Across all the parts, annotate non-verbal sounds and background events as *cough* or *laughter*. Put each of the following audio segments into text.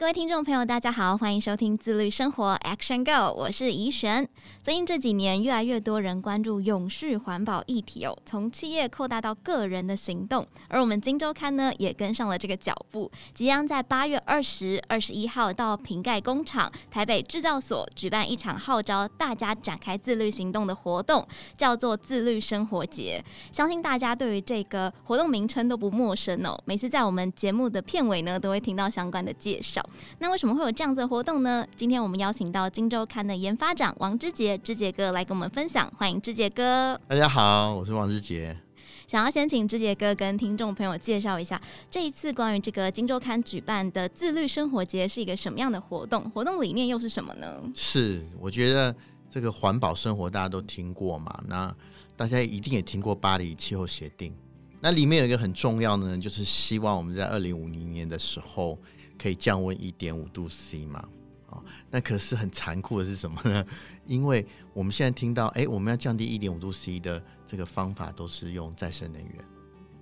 各位听众朋友，大家好，欢迎收听自律生活 Action Go，我是怡璇。最近这几年，越来越多人关注永续环保议题哦，从企业扩大到个人的行动，而我们金周刊呢，也跟上了这个脚步，即将在八月二十二十一号到瓶盖工厂、台北制造所举办一场号召大家展开自律行动的活动，叫做自律生活节。相信大家对于这个活动名称都不陌生哦，每次在我们节目的片尾呢，都会听到相关的介绍。那为什么会有这样子的活动呢？今天我们邀请到《金周刊》的研发长王之杰，之杰哥来跟我们分享。欢迎之杰哥。大家好，我是王之杰。想要先请之杰哥跟听众朋友介绍一下，这一次关于这个《金周刊》举办的自律生活节是一个什么样的活动？活动理念又是什么呢？是，我觉得这个环保生活大家都听过嘛，那大家一定也听过巴黎气候协定。那里面有一个很重要的呢，就是希望我们在二零五零年的时候。可以降温一点五度 C 嘛？啊，那可是很残酷的是什么呢？*laughs* 因为我们现在听到，哎，我们要降低一点五度 C 的这个方法都是用再生能源。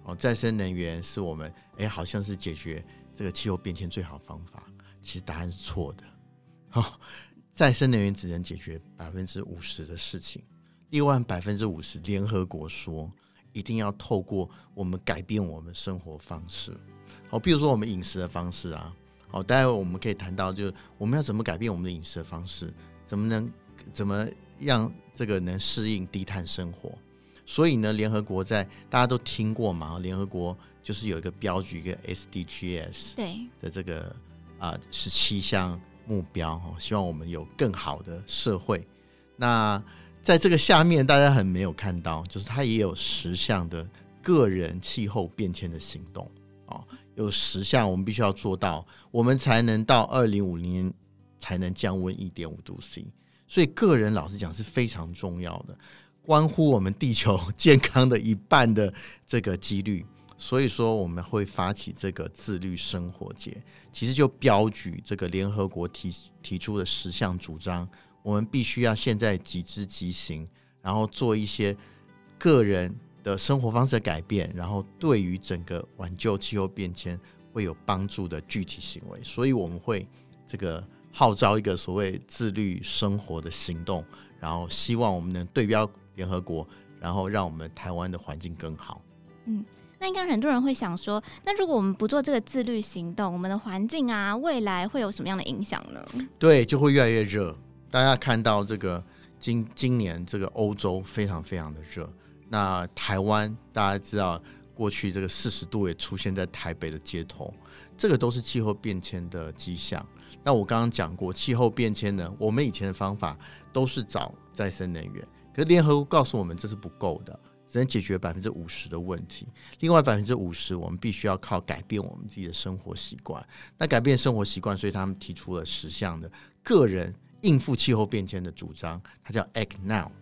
哦，再生能源是我们，哎，好像是解决这个气候变迁最好方法。其实答案是错的。哦，再生能源只能解决百分之五十的事情，另外百分之五十，联合国说一定要透过我们改变我们生活方式。好，比如说我们饮食的方式啊。好，待会我们可以谈到，就是我们要怎么改变我们的饮食的方式，怎么能怎么让这个能适应低碳生活。所以呢，联合国在大家都听过嘛，联合国就是有一个标举，一个 SDGs 对的这个啊十七项目标哦，希望我们有更好的社会。那在这个下面，大家很没有看到，就是它也有十项的个人气候变迁的行动哦。有十项我们必须要做到，我们才能到二零五零年才能降温一点五度 C。所以个人老实讲是非常重要的，关乎我们地球 *laughs* 健康的一半的这个几率。所以说我们会发起这个自律生活节，其实就标举这个联合国提提出的十项主张，我们必须要现在即知即行，然后做一些个人。的生活方式的改变，然后对于整个挽救气候变迁会有帮助的具体行为，所以我们会这个号召一个所谓自律生活的行动，然后希望我们能对标联合国，然后让我们台湾的环境更好。嗯，那应该很多人会想说，那如果我们不做这个自律行动，我们的环境啊，未来会有什么样的影响呢？对，就会越来越热。大家看到这个今今年这个欧洲非常非常的热。那台湾大家知道，过去这个四十度也出现在台北的街头，这个都是气候变迁的迹象。那我刚刚讲过，气候变迁呢，我们以前的方法都是找再生能源，可是联合国告诉我们这是不够的，只能解决百分之五十的问题。另外百分之五十，我们必须要靠改变我们自己的生活习惯。那改变生活习惯，所以他们提出了十项的个人应付气候变迁的主张，它叫 Act Now。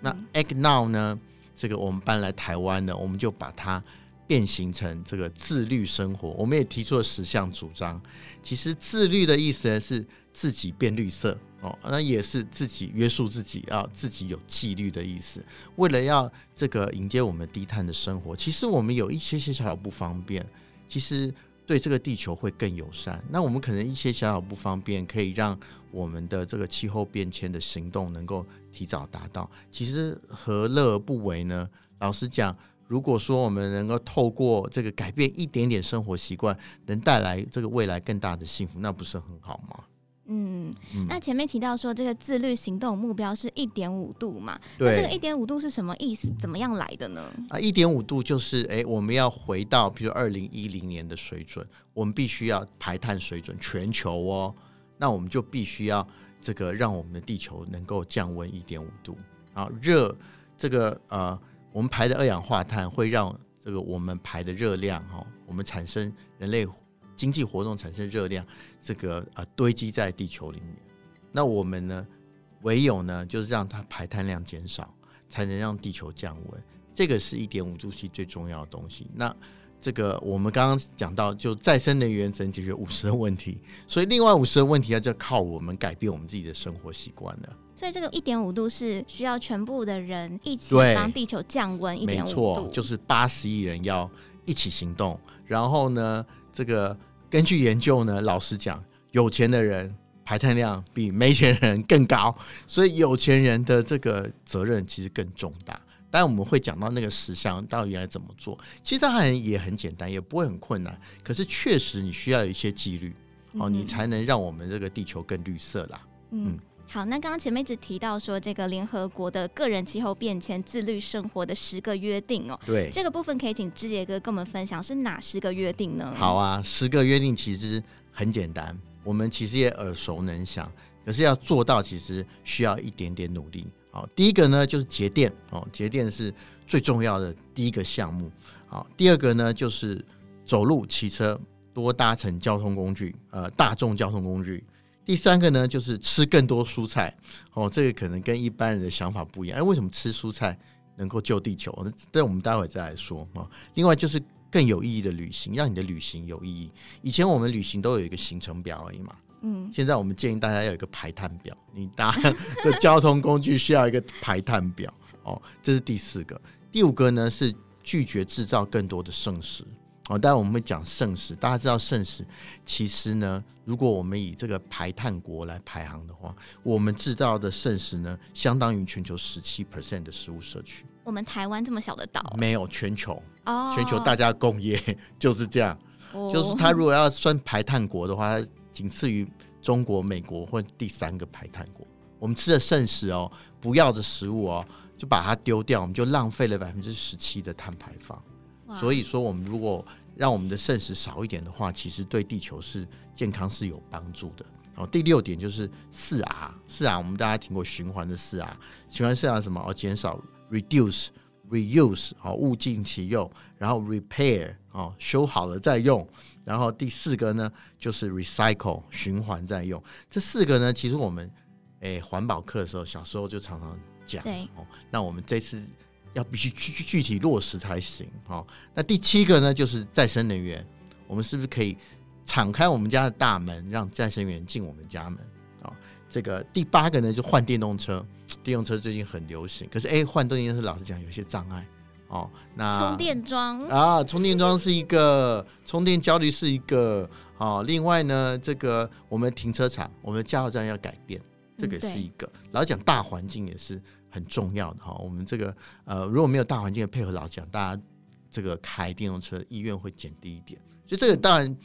那 Act Now 呢？这个我们搬来台湾呢，我们就把它变形成这个自律生活。我们也提出了十项主张。其实自律的意思呢，是自己变绿色哦，那也是自己约束自己，要自己有纪律的意思。为了要这个迎接我们低碳的生活，其实我们有一些些小小不方便，其实对这个地球会更友善。那我们可能一些小小不方便，可以让我们的这个气候变迁的行动能够提早达到，其实何乐而不为呢？老实讲，如果说我们能够透过这个改变一点点生活习惯，能带来这个未来更大的幸福，那不是很好吗？嗯，那前面提到说这个自律行动目标是一点五度嘛？对，那这个一点五度是什么意思？怎么样来的呢？啊，一点五度就是哎，我们要回到比如二零一零年的水准，我们必须要排碳水准全球哦，那我们就必须要。这个让我们的地球能够降温一点五度啊，热这个呃，我们排的二氧化碳会让这个我们排的热量哈，我们产生人类经济活动产生热量，这个呃堆积在地球里面。那我们呢，唯有呢就是让它排碳量减少，才能让地球降温。这个是一点五度 C 最重要的东西。那这个我们刚刚讲到，就再生能源只能解决五十的问题，所以另外五十的问题要就靠我们改变我们自己的生活习惯了。所以这个一点五度是需要全部的人一起帮地球降温一点五度，没错，就是八十亿人要一起行动。然后呢，这个根据研究呢，老实讲，有钱的人排碳量比没钱人更高，所以有钱人的这个责任其实更重大。当然我们会讲到那个实相到底该怎么做，其实它很也很简单，也不会很困难。可是确实你需要有一些纪律哦，你才能让我们这个地球更绿色啦。嗯。嗯好，那刚刚前面一直提到说这个联合国的个人气候变迁自律生活的十个约定哦，对，这个部分可以请志杰哥跟我们分享是哪十个约定呢？好啊，十个约定其实很简单，我们其实也耳熟能详，可是要做到其实需要一点点努力。好，第一个呢就是节电哦，节电是最重要的第一个项目。好，第二个呢就是走路、骑车，多搭乘交通工具，呃，大众交通工具。第三个呢，就是吃更多蔬菜哦，这个可能跟一般人的想法不一样。哎，为什么吃蔬菜能够救地球？那这我们待会再来说啊。另外就是更有意义的旅行，让你的旅行有意义。以前我们旅行都有一个行程表而已嘛，嗯，现在我们建议大家要有一个排碳表，你搭的交通工具需要一个排碳表哦。这是第四个，第五个呢是拒绝制造更多的剩食。哦，当然我们会讲剩食，大家知道剩食其实呢，如果我们以这个排碳国来排行的话，我们制造的剩食呢，相当于全球十七 percent 的食物摄取。我们台湾这么小的岛，没有全球哦，全球大家共业 *laughs* 就是这样，哦、就是它如果要算排碳国的话，它仅次于中国、美国或第三个排碳国。我们吃的剩食哦，不要的食物哦，就把它丢掉，我们就浪费了百分之十七的碳排放。所以说，我们如果让我们的剩食少一点的话，其实对地球是健康是有帮助的。好，第六点就是四 R，四 R 我们大家听过循环的四 R，循环四 R 什么？哦，减少 （reduce）、reuse，哦，物尽其用，然后 repair，哦，修好了再用，然后第四个呢就是 recycle，循环再用。这四个呢，其实我们诶环保课的时候，小时候就常常讲。对，哦，那我们这次。要必须具具体落实才行。好，那第七个呢，就是再生能源。我们是不是可以敞开我们家的大门，让再生能源进我们家门？啊，这个第八个呢，就换电动车。电动车最近很流行，可是哎，换电动车老实讲有些障碍。哦，那充电桩啊，充电桩是一个，充电焦虑是一个。哦，另外呢，这个我们停车场，我们的加油站要改变，这个是一个。嗯、老实讲大环境也是。很重要的哈，我们这个呃，如果没有大环境的配合，老讲，大家这个开电动车意愿会减低一点。所以这个当然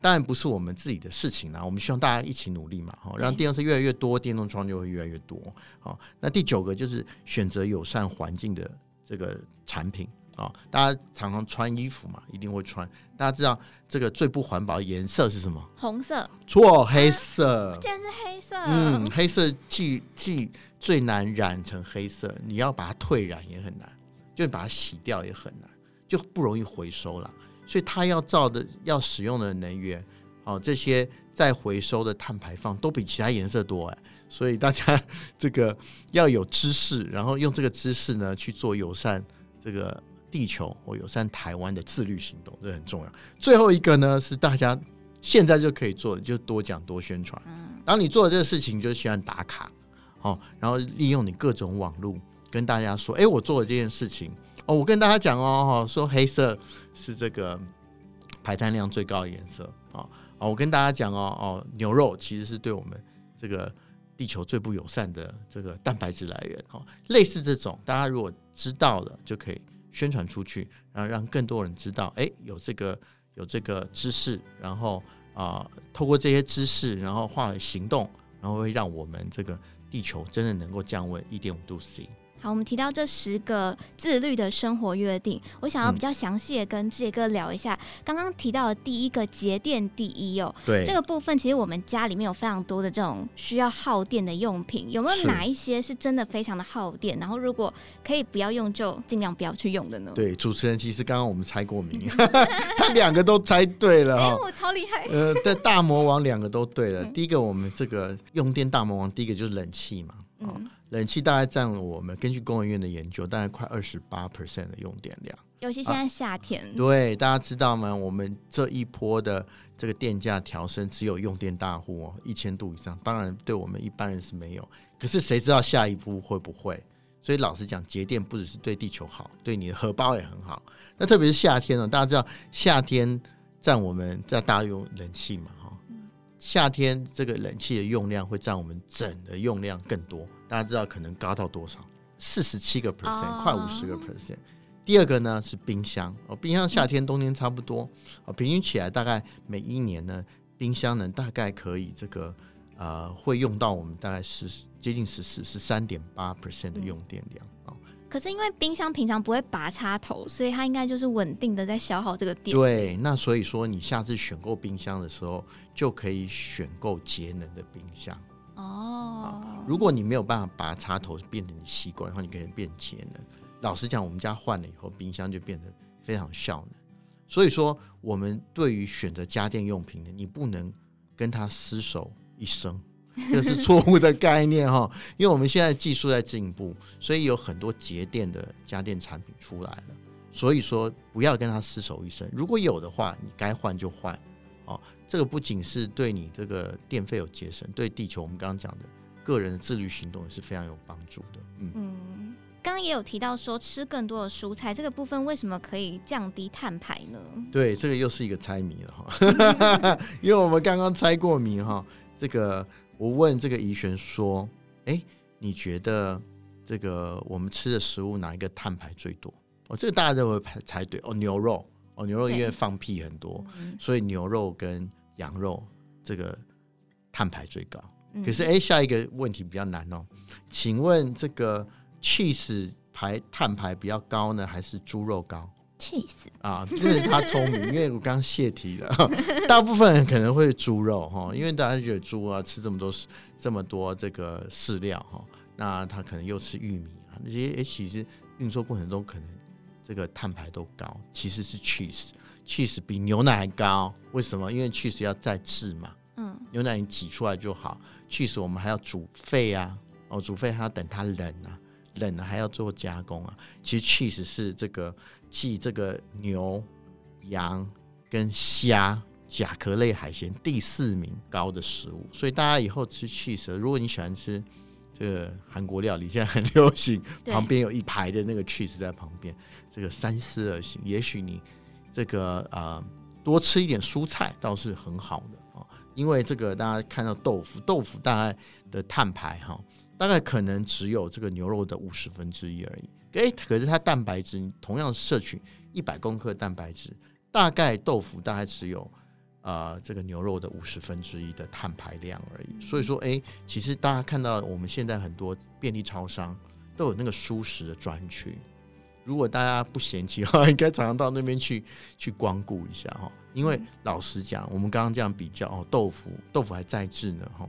当然不是我们自己的事情啦，我们希望大家一起努力嘛，哈，让电动车越来越多，电动窗就会越来越多。好，那第九个就是选择友善环境的这个产品啊，大家常常穿衣服嘛，一定会穿。大家知道这个最不环保的颜色是什么？红色？错，黑色。竟然是黑色？嗯，黑色既既。最难染成黑色，你要把它退染也很难，就把它洗掉也很难，就不容易回收了。所以它要造的、要使用的能源，哦，这些再回收的碳排放都比其他颜色多哎。所以大家这个要有知识，然后用这个知识呢去做友善这个地球或友善台湾的自律行动，这很重要。最后一个呢是大家现在就可以做的，就多讲多宣传。然后你做的这个事情，就喜欢打卡。哦，然后利用你各种网络跟大家说，哎，我做了这件事情哦，我跟大家讲哦，说黑色是这个排碳量最高的颜色啊，哦，我跟大家讲哦，哦，牛肉其实是对我们这个地球最不友善的这个蛋白质来源哦，类似这种，大家如果知道了，就可以宣传出去，然后让更多人知道，哎，有这个有这个知识，然后啊，透过这些知识，然后化为行动，然后会让我们这个。地球真的能够降温一点五度 C。好，我们提到这十个自律的生活约定，我想要比较详细的跟志杰哥聊一下。刚刚提到的第一个节电第一哦，对这个部分，其实我们家里面有非常多的这种需要耗电的用品，有没有哪一些是真的非常的耗电？然后如果可以不要用，就尽量不要去用的呢？对，主持人其实刚刚我们猜过名，*laughs* 他两个都猜对了哈、欸，我超厉害。呃，在大魔王两个都对了。第一个我们这个用电大魔王，第一个就是冷气嘛，嗯。冷气大概占了我们根据工研院的研究，大概快二十八 percent 的用电量。尤其现在夏天。啊，对，大家知道吗？我们这一波的这个电价调升，只有用电大户哦，一千度以上。当然，对我们一般人是没有。可是谁知道下一步会不会？所以老实讲，节电不只是对地球好，对你的荷包也很好。那特别是夏天呢，大家知道夏天占我们在大家用冷气嘛，哈，夏天这个冷气的用量会占我们整的用量更多。大家知道可能高到多少？四十七个 percent，快五十个 percent。第二个呢是冰箱哦，冰箱夏天冬天差不多哦，平均起来大概每一年呢，冰箱呢大概可以这个呃会用到我们大概是接近十四十三点八 percent 的用电量啊。可是因为冰箱平常不会拔插头，所以它应该就是稳定的在消耗这个电。对，那所以说你下次选购冰箱的时候，就可以选购节能的冰箱哦。如果你没有办法拔插头变成你习惯，然后你可以变节能。老实讲，我们家换了以后，冰箱就变得非常效能。所以说，我们对于选择家电用品呢，你不能跟他厮守一生，*laughs* 这是错误的概念哈。因为我们现在技术在进步，所以有很多节电的家电产品出来了。所以说，不要跟他厮守一生。如果有的话，你该换就换。哦，这个不仅是对你这个电费有节省，对地球我们刚刚讲的个人的自律行动也是非常有帮助的。嗯。嗯刚刚也有提到说吃更多的蔬菜，这个部分为什么可以降低碳排呢？对，这个又是一个猜谜了哈，*laughs* 因为我们刚刚猜过谜哈。这个我问这个怡璇说：“哎，你觉得这个我们吃的食物哪一个碳排最多？”哦，这个大家认为排才对哦，牛肉哦，牛肉因为放屁很多，所以牛肉跟羊肉这个碳排最高。可是哎，下一个问题比较难哦，请问这个。cheese 排碳排比较高呢，还是猪肉高？cheese 啊，就是他聪明，因为我刚刚泄题了。*laughs* 大部分人可能会猪肉哈，因为大家觉得猪啊吃这么多这么多这个饲料哈，那他可能又吃玉米啊，那些其实运作过程中可能这个碳排都高。其实是 cheese，cheese 比牛奶还高。为什么？因为 cheese 要再制嘛，嗯，牛奶你挤出来就好，cheese 我们还要煮沸啊，哦，煮沸还要等它冷啊。冷了还要做加工啊！其实 cheese 是这个继这个牛、羊跟虾甲壳类海鲜第四名高的食物，所以大家以后吃 cheese，如果你喜欢吃这个韩国料理，现在很流行，旁边有一排的那个 cheese 在旁边，这个三思而行。也许你这个呃多吃一点蔬菜倒是很好的啊，因为这个大家看到豆腐，豆腐大概的碳排哈。大概可能只有这个牛肉的五十分之一而已。诶，可是它蛋白质同样摄取一百公克蛋白质，大概豆腐大概只有呃这个牛肉的五十分之一的碳排量而已。所以说，诶，其实大家看到我们现在很多便利超商都有那个蔬食的专区，如果大家不嫌弃的话，*laughs* 应该常常到那边去去光顾一下哈。因为老实讲，我们刚刚这样比较哦，豆腐豆腐还在制呢哈，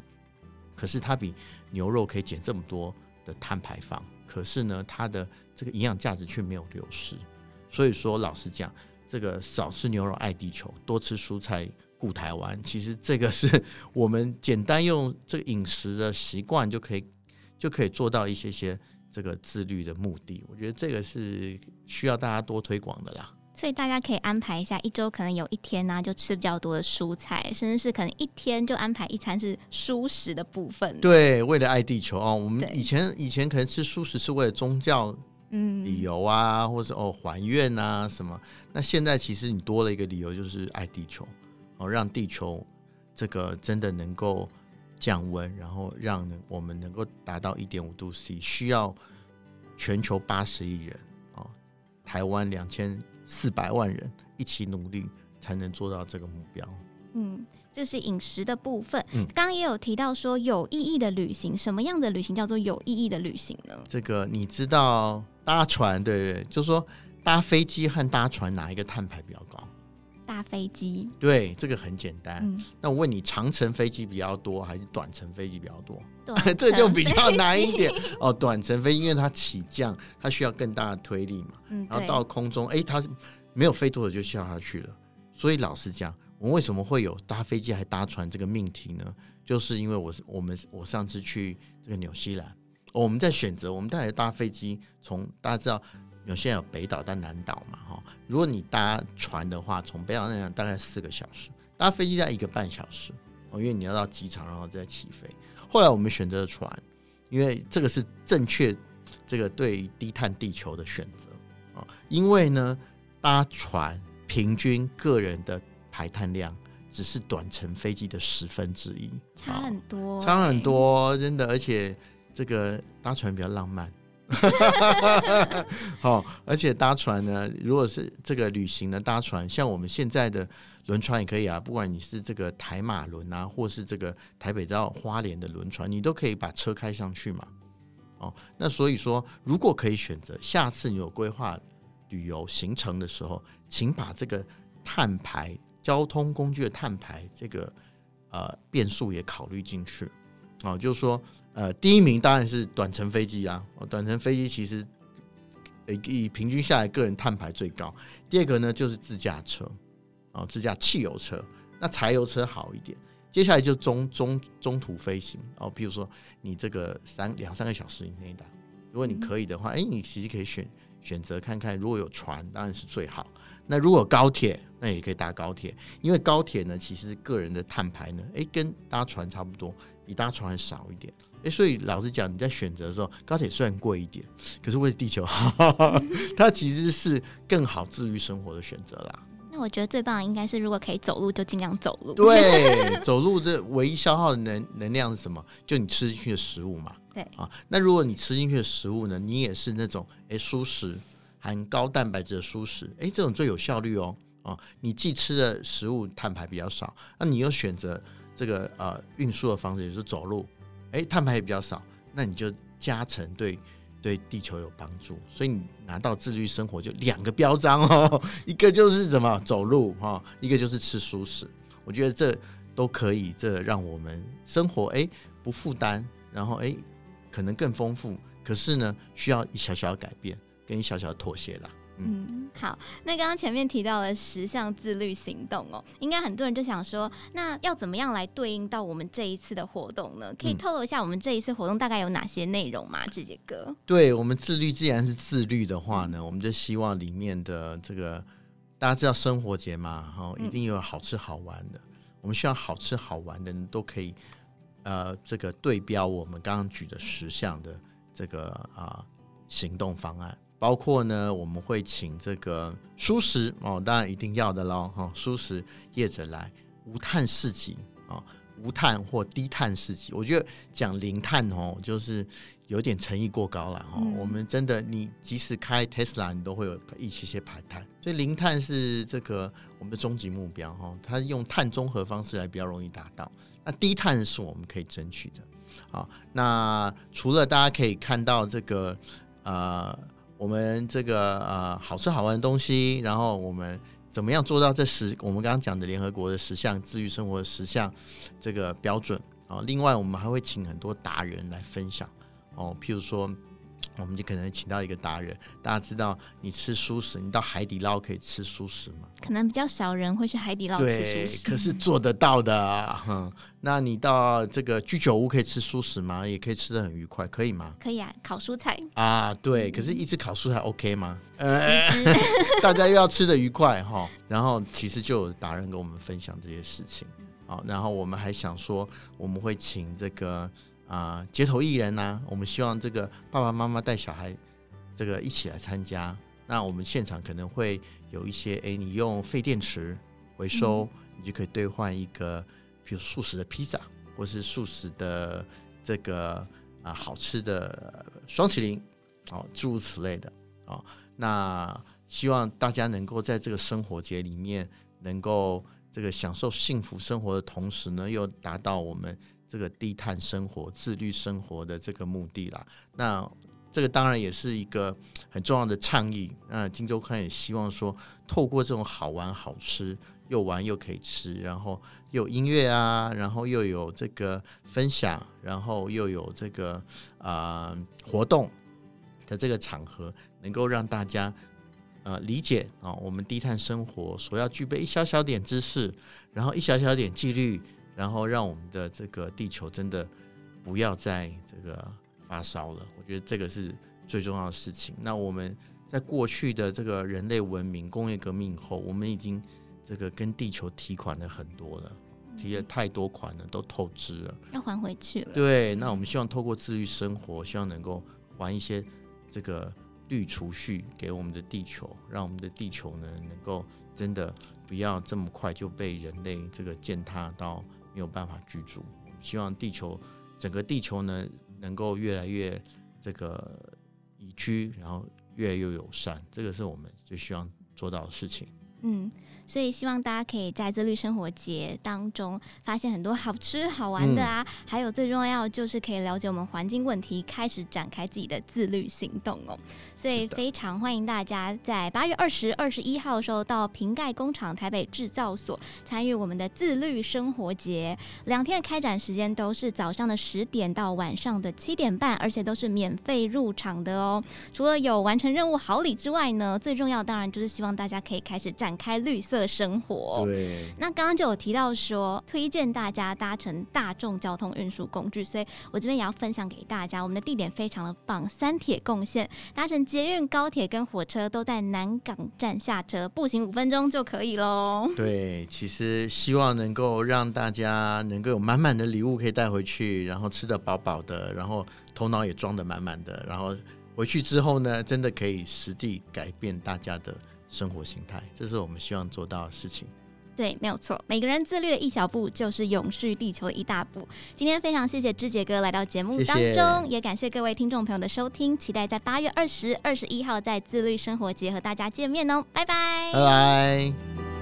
可是它比牛肉可以减这么多的碳排放，可是呢，它的这个营养价值却没有流失。所以说，老实讲，这个少吃牛肉爱地球，多吃蔬菜顾台湾，其实这个是我们简单用这个饮食的习惯就可以 *laughs* 就可以做到一些些这个自律的目的。我觉得这个是需要大家多推广的啦。所以大家可以安排一下，一周可能有一天呢、啊，就吃比较多的蔬菜，甚至是可能一天就安排一餐是蔬食的部分。对，为了爱地球哦，我们以前以前可能吃蔬食是为了宗教嗯理由啊，嗯、或者哦还愿啊什么。那现在其实你多了一个理由，就是爱地球哦，让地球这个真的能够降温，然后让我们能够达到一点五度 C，需要全球八十亿人哦，台湾两千。四百万人一起努力，才能做到这个目标。嗯，这是饮食的部分。嗯，刚刚也有提到说有意义的旅行，什么样的旅行叫做有意义的旅行呢？这个你知道，搭船对不对？就是说搭飞机和搭船哪一个碳排比较高？搭飞机。对，这个很简单。嗯，那我问你，长程飞机比较多还是短程飞机比较多？*laughs* 这就比较难一点哦。短程飞，因为它起降，它需要更大的推力嘛。嗯，然后到空中，哎，它没有飞多久就下下去了。所以老实讲，我们为什么会有搭飞机还搭船这个命题呢？就是因为我是我们我上次去这个纽西兰，哦，我们在选择，我们到底搭飞机从大家知道有些有北岛到南岛嘛，哈。如果你搭船的话，从北岛那岛大概四个小时，搭飞机在一个半小时哦，因为你要到机场，然后再起飞。后来我们选择船，因为这个是正确，这个对低碳地球的选择啊。因为呢，搭船平均个人的排碳量只是短程飞机的十分之一，差很多，差很多，真的。而且这个搭船比较浪漫。*laughs* 好，而且搭船呢，如果是这个旅行的搭船，像我们现在的轮船也可以啊，不管你是这个台马轮啊，或是这个台北到花莲的轮船，你都可以把车开上去嘛。哦，那所以说，如果可以选择，下次你有规划旅游行程的时候，请把这个碳排交通工具的碳排这个呃变数也考虑进去。哦，就是说。呃，第一名当然是短程飞机啊。短程飞机其实，以平均下来个人碳排最高。第二个呢，就是自驾车，哦，自驾汽油车，那柴油车好一点。接下来就中中中途飞行哦，比如说你这个三两三个小时以内的，如果你可以的话，哎，你其实可以选选择看看，如果有船当然是最好。那如果高铁，那也可以搭高铁，因为高铁呢，其实个人的碳排呢，哎，跟搭船差不多，比搭船还少一点。哎，所以老实讲，你在选择的时候，高铁虽然贵一点，可是为地球好，*laughs* 它其实是更好治愈生活的选择啦。那我觉得最棒的应该是，如果可以走路，就尽量走路。对，*laughs* 走路的唯一消耗的能能量是什么？就你吃进去的食物嘛。对啊，那如果你吃进去的食物呢，你也是那种哎蔬食，含高蛋白质的蔬食，哎，这种最有效率哦。啊，你既吃的食物碳排比较少，那你又选择这个呃运输的方式，也是走路。哎，碳排也比较少，那你就加成对对地球有帮助，所以你拿到自律生活就两个标章哦，*laughs* 一个就是什么走路哈，一个就是吃熟食，我觉得这都可以，这让我们生活哎不负担，然后哎可能更丰富，可是呢需要一小小的改变跟一小小的妥协啦。嗯，好。那刚刚前面提到了十项自律行动哦，应该很多人就想说，那要怎么样来对应到我们这一次的活动呢？可以透露一下我们这一次活动大概有哪些内容吗？志杰哥？对，我们自律，既然是自律的话呢，我们就希望里面的这个大家知道生活节嘛，哈，一定有好吃好玩的。嗯、我们希望好吃好玩的人都可以，呃，这个对标我们刚刚举的十项的这个啊、呃、行动方案。包括呢，我们会请这个蔬食哦，当然一定要的喽哈，蔬食业者来无碳市集啊，无碳或低碳市集。我觉得讲零碳哦，就是有点诚意过高了哈。我们真的，你即使开 Tesla，你都会有一些些排碳，所以零碳是这个我们的终极目标哈。它用碳中和方式来比较容易达到，那低碳是我们可以争取的。好，那除了大家可以看到这个呃。我们这个呃好吃好玩的东西，然后我们怎么样做到这十我们刚刚讲的联合国的十项自愈生活的十项这个标准啊？另外，我们还会请很多达人来分享哦，譬如说。我们就可能请到一个达人，大家知道你吃素食，你到海底捞可以吃素食吗？可能比较少人会去海底捞吃素食，可是做得到的。嗯，那你到这个居酒屋可以吃素食吗？也可以吃的很愉快，可以吗？可以啊，烤蔬菜啊，对。可是，一直烤蔬菜 OK 吗？*laughs* 呃，*laughs* 大家又要吃的愉快哈。然后，其实就有达人跟我们分享这些事情。好，然后我们还想说，我们会请这个。啊，街头艺人呐、啊，我们希望这个爸爸妈妈带小孩，这个一起来参加。那我们现场可能会有一些，哎，你用废电池回收，嗯、你就可以兑换一个，比如素食的披萨，或是素食的这个啊好吃的双淇淋，哦，诸如此类的。哦，那希望大家能够在这个生活节里面，能够这个享受幸福生活的同时呢，又达到我们。这个低碳生活、自律生活的这个目的啦，那这个当然也是一个很重要的倡议。那金周刊也希望说，透过这种好玩、好吃，又玩又可以吃，然后又有音乐啊，然后又有这个分享，然后又有这个啊、活动的这个场合，能够让大家呃理解啊，我们低碳生活所要具备一小小点知识，然后一小小点纪律。然后让我们的这个地球真的不要再这个发烧了，我觉得这个是最重要的事情。那我们在过去的这个人类文明工业革命后，我们已经这个跟地球提款了很多了，提了太多款了，都透支了，要还回去了。对，那我们希望透过自律生活，希望能够还一些这个绿储蓄给我们的地球，让我们的地球呢能够真的不要这么快就被人类这个践踏到没有办法居住。希望地球整个地球呢能够越来越这个宜居，然后越来越友善，这个是我们最希望做到的事情。嗯。所以希望大家可以在自律生活节当中发现很多好吃好玩的啊，嗯、还有最重要就是可以了解我们环境问题，开始展开自己的自律行动哦。所以非常欢迎大家在八月二十二十一号的时候到瓶盖工厂台北制造所参与我们的自律生活节，两天的开展时间都是早上的十点到晚上的七点半，而且都是免费入场的哦。除了有完成任务好礼之外呢，最重要当然就是希望大家可以开始展开绿色的生活，对。那刚刚就有提到说，推荐大家搭乘大众交通运输工具，所以我这边也要分享给大家，我们的地点非常的棒，三铁共线，搭乘捷运、高铁跟火车都在南港站下车，步行五分钟就可以喽。对，其实希望能够让大家能够有满满的礼物可以带回去，然后吃得饱饱的，然后头脑也装得满满的，然后回去之后呢，真的可以实地改变大家的。生活形态，这是我们希望做到的事情。对，没有错。每个人自律的一小步，就是永续地球的一大步。今天非常谢谢志杰哥来到节目当中，谢谢，也感谢各位听众朋友的收听。期待在八月二十二十一号在自律生活节和大家见面哦，拜拜，拜拜。